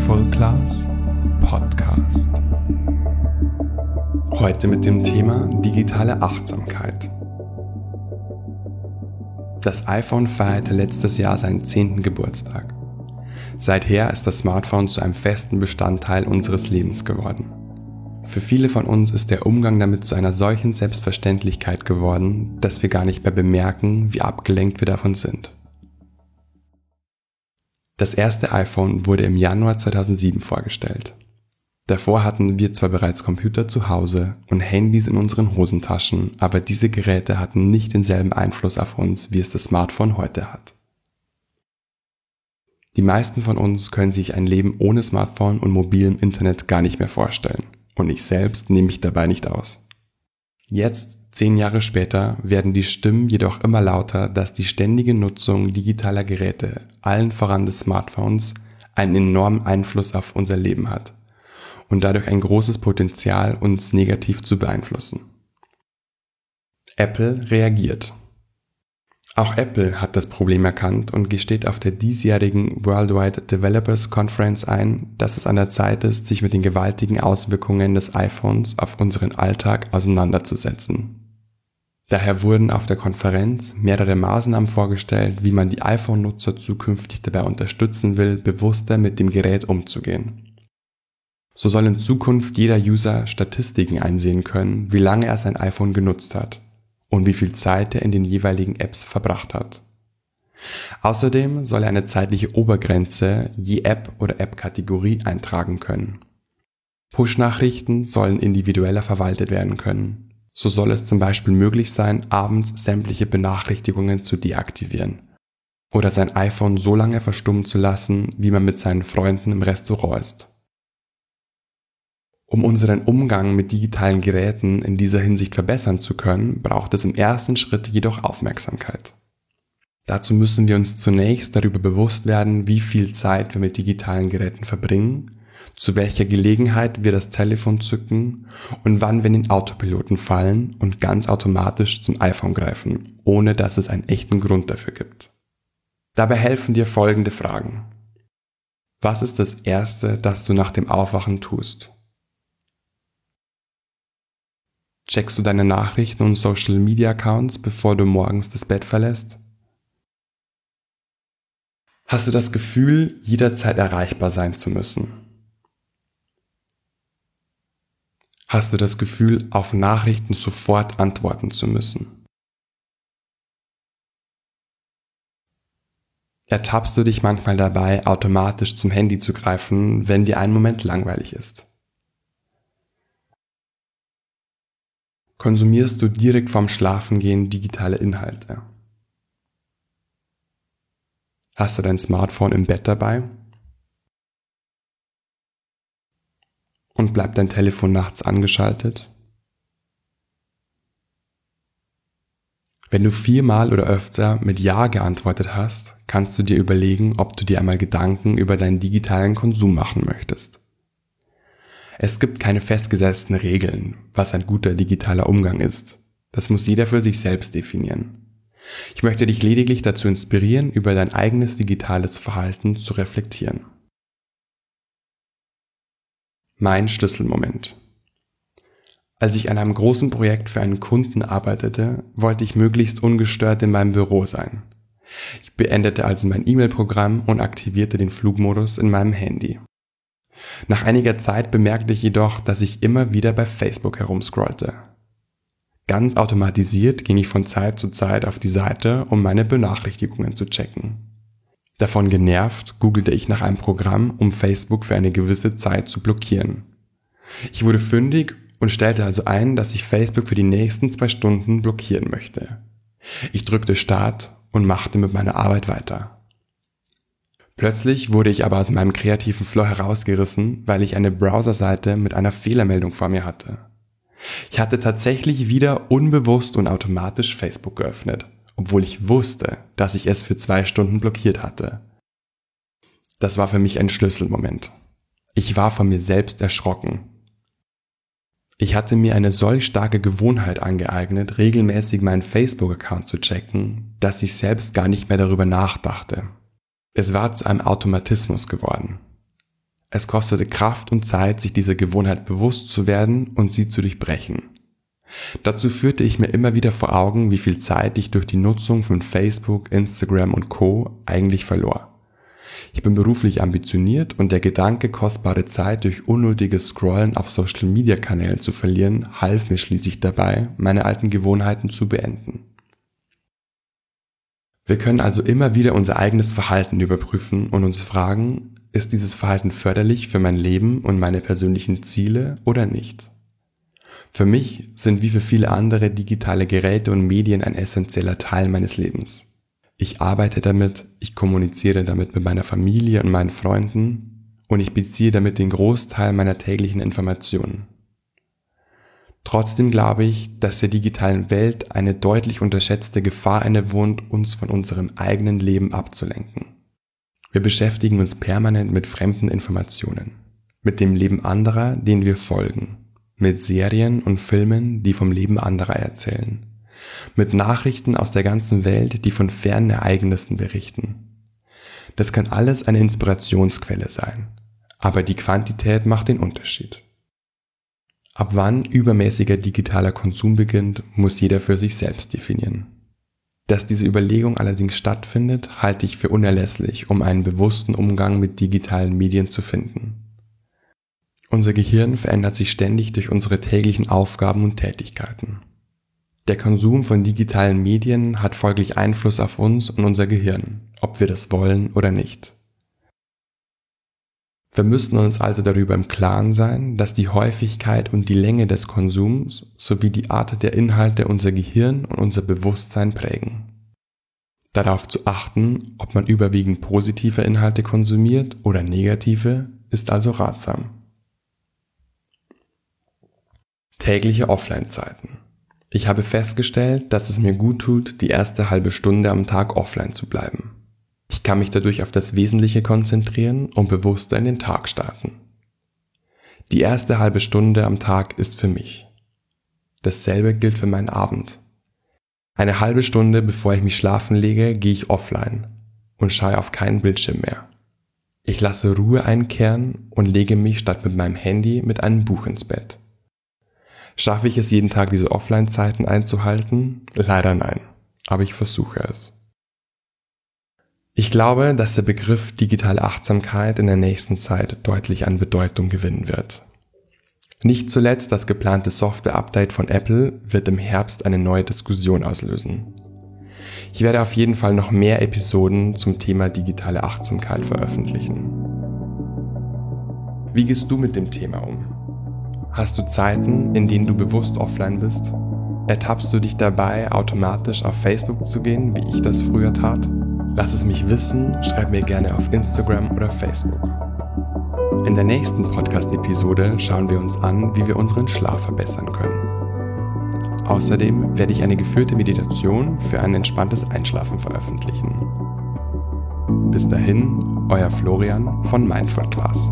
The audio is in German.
Mindful Class Podcast. Heute mit dem Thema digitale Achtsamkeit. Das iPhone feierte letztes Jahr seinen 10. Geburtstag. Seither ist das Smartphone zu einem festen Bestandteil unseres Lebens geworden. Für viele von uns ist der Umgang damit zu einer solchen Selbstverständlichkeit geworden, dass wir gar nicht mehr bemerken, wie abgelenkt wir davon sind. Das erste iPhone wurde im Januar 2007 vorgestellt. Davor hatten wir zwar bereits Computer zu Hause und Handys in unseren Hosentaschen, aber diese Geräte hatten nicht denselben Einfluss auf uns, wie es das Smartphone heute hat. Die meisten von uns können sich ein Leben ohne Smartphone und mobilem Internet gar nicht mehr vorstellen. Und ich selbst nehme mich dabei nicht aus. Jetzt, zehn Jahre später, werden die Stimmen jedoch immer lauter, dass die ständige Nutzung digitaler Geräte, allen voran des Smartphones, einen enormen Einfluss auf unser Leben hat und dadurch ein großes Potenzial, uns negativ zu beeinflussen. Apple reagiert. Auch Apple hat das Problem erkannt und gesteht auf der diesjährigen Worldwide Developers Conference ein, dass es an der Zeit ist, sich mit den gewaltigen Auswirkungen des iPhones auf unseren Alltag auseinanderzusetzen. Daher wurden auf der Konferenz mehrere Maßnahmen vorgestellt, wie man die iPhone-Nutzer zukünftig dabei unterstützen will, bewusster mit dem Gerät umzugehen. So soll in Zukunft jeder User Statistiken einsehen können, wie lange er sein iPhone genutzt hat und wie viel Zeit er in den jeweiligen Apps verbracht hat. Außerdem soll er eine zeitliche Obergrenze je App oder App-Kategorie eintragen können. Push-Nachrichten sollen individueller verwaltet werden können. So soll es zum Beispiel möglich sein, abends sämtliche Benachrichtigungen zu deaktivieren oder sein iPhone so lange verstummen zu lassen, wie man mit seinen Freunden im Restaurant ist. Um unseren Umgang mit digitalen Geräten in dieser Hinsicht verbessern zu können, braucht es im ersten Schritt jedoch Aufmerksamkeit. Dazu müssen wir uns zunächst darüber bewusst werden, wie viel Zeit wir mit digitalen Geräten verbringen, zu welcher Gelegenheit wir das Telefon zücken und wann wir in den Autopiloten fallen und ganz automatisch zum iPhone greifen, ohne dass es einen echten Grund dafür gibt. Dabei helfen dir folgende Fragen. Was ist das Erste, das du nach dem Aufwachen tust? Checkst du deine Nachrichten und Social Media Accounts, bevor du morgens das Bett verlässt? Hast du das Gefühl, jederzeit erreichbar sein zu müssen? Hast du das Gefühl, auf Nachrichten sofort antworten zu müssen? Ertappst du dich manchmal dabei, automatisch zum Handy zu greifen, wenn dir ein Moment langweilig ist? Konsumierst du direkt vorm Schlafengehen digitale Inhalte? Hast du dein Smartphone im Bett dabei? Und bleibt dein Telefon nachts angeschaltet? Wenn du viermal oder öfter mit Ja geantwortet hast, kannst du dir überlegen, ob du dir einmal Gedanken über deinen digitalen Konsum machen möchtest. Es gibt keine festgesetzten Regeln, was ein guter digitaler Umgang ist. Das muss jeder für sich selbst definieren. Ich möchte dich lediglich dazu inspirieren, über dein eigenes digitales Verhalten zu reflektieren. Mein Schlüsselmoment. Als ich an einem großen Projekt für einen Kunden arbeitete, wollte ich möglichst ungestört in meinem Büro sein. Ich beendete also mein E-Mail-Programm und aktivierte den Flugmodus in meinem Handy. Nach einiger Zeit bemerkte ich jedoch, dass ich immer wieder bei Facebook herumscrollte. Ganz automatisiert ging ich von Zeit zu Zeit auf die Seite, um meine Benachrichtigungen zu checken. Davon genervt googelte ich nach einem Programm, um Facebook für eine gewisse Zeit zu blockieren. Ich wurde fündig und stellte also ein, dass ich Facebook für die nächsten zwei Stunden blockieren möchte. Ich drückte Start und machte mit meiner Arbeit weiter. Plötzlich wurde ich aber aus meinem kreativen Flow herausgerissen, weil ich eine Browserseite mit einer Fehlermeldung vor mir hatte. Ich hatte tatsächlich wieder unbewusst und automatisch Facebook geöffnet, obwohl ich wusste, dass ich es für zwei Stunden blockiert hatte. Das war für mich ein Schlüsselmoment. Ich war von mir selbst erschrocken. Ich hatte mir eine solch starke Gewohnheit angeeignet, regelmäßig meinen Facebook-Account zu checken, dass ich selbst gar nicht mehr darüber nachdachte. Es war zu einem Automatismus geworden. Es kostete Kraft und Zeit, sich dieser Gewohnheit bewusst zu werden und sie zu durchbrechen. Dazu führte ich mir immer wieder vor Augen, wie viel Zeit ich durch die Nutzung von Facebook, Instagram und Co eigentlich verlor. Ich bin beruflich ambitioniert und der Gedanke, kostbare Zeit durch unnötiges Scrollen auf Social-Media-Kanälen zu verlieren, half mir schließlich dabei, meine alten Gewohnheiten zu beenden. Wir können also immer wieder unser eigenes Verhalten überprüfen und uns fragen, ist dieses Verhalten förderlich für mein Leben und meine persönlichen Ziele oder nicht? Für mich sind wie für viele andere digitale Geräte und Medien ein essentieller Teil meines Lebens. Ich arbeite damit, ich kommuniziere damit mit meiner Familie und meinen Freunden und ich beziehe damit den Großteil meiner täglichen Informationen. Trotzdem glaube ich, dass der digitalen Welt eine deutlich unterschätzte Gefahr innewohnt, uns von unserem eigenen Leben abzulenken. Wir beschäftigen uns permanent mit fremden Informationen, mit dem Leben anderer, denen wir folgen, mit Serien und Filmen, die vom Leben anderer erzählen, mit Nachrichten aus der ganzen Welt, die von fernen Ereignissen berichten. Das kann alles eine Inspirationsquelle sein, aber die Quantität macht den Unterschied. Ab wann übermäßiger digitaler Konsum beginnt, muss jeder für sich selbst definieren. Dass diese Überlegung allerdings stattfindet, halte ich für unerlässlich, um einen bewussten Umgang mit digitalen Medien zu finden. Unser Gehirn verändert sich ständig durch unsere täglichen Aufgaben und Tätigkeiten. Der Konsum von digitalen Medien hat folglich Einfluss auf uns und unser Gehirn, ob wir das wollen oder nicht. Wir müssen uns also darüber im Klaren sein, dass die Häufigkeit und die Länge des Konsums sowie die Art der Inhalte unser Gehirn und unser Bewusstsein prägen. Darauf zu achten, ob man überwiegend positive Inhalte konsumiert oder negative, ist also ratsam. Tägliche Offline-Zeiten. Ich habe festgestellt, dass es mir gut tut, die erste halbe Stunde am Tag offline zu bleiben. Ich kann mich dadurch auf das Wesentliche konzentrieren und bewusster in den Tag starten. Die erste halbe Stunde am Tag ist für mich. Dasselbe gilt für meinen Abend. Eine halbe Stunde bevor ich mich schlafen lege, gehe ich offline und schaue auf keinen Bildschirm mehr. Ich lasse Ruhe einkehren und lege mich statt mit meinem Handy mit einem Buch ins Bett. Schaffe ich es jeden Tag, diese Offline-Zeiten einzuhalten? Leider nein, aber ich versuche es. Ich glaube, dass der Begriff digitale Achtsamkeit in der nächsten Zeit deutlich an Bedeutung gewinnen wird. Nicht zuletzt das geplante Software-Update von Apple wird im Herbst eine neue Diskussion auslösen. Ich werde auf jeden Fall noch mehr Episoden zum Thema digitale Achtsamkeit veröffentlichen. Wie gehst du mit dem Thema um? Hast du Zeiten, in denen du bewusst offline bist? Ertappst du dich dabei, automatisch auf Facebook zu gehen, wie ich das früher tat? Lass es mich wissen, schreib mir gerne auf Instagram oder Facebook. In der nächsten Podcast-Episode schauen wir uns an, wie wir unseren Schlaf verbessern können. Außerdem werde ich eine geführte Meditation für ein entspanntes Einschlafen veröffentlichen. Bis dahin, euer Florian von Mindful Class.